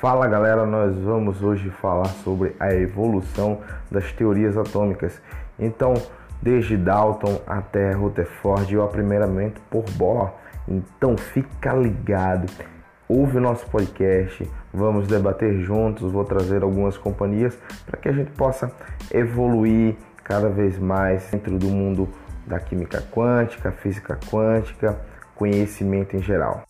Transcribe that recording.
Fala galera, nós vamos hoje falar sobre a evolução das teorias atômicas. Então, desde Dalton até Rutherford e o aprimoramento por Bohr. Então, fica ligado, ouve o nosso podcast, vamos debater juntos. Vou trazer algumas companhias para que a gente possa evoluir cada vez mais dentro do mundo da química quântica, física quântica, conhecimento em geral.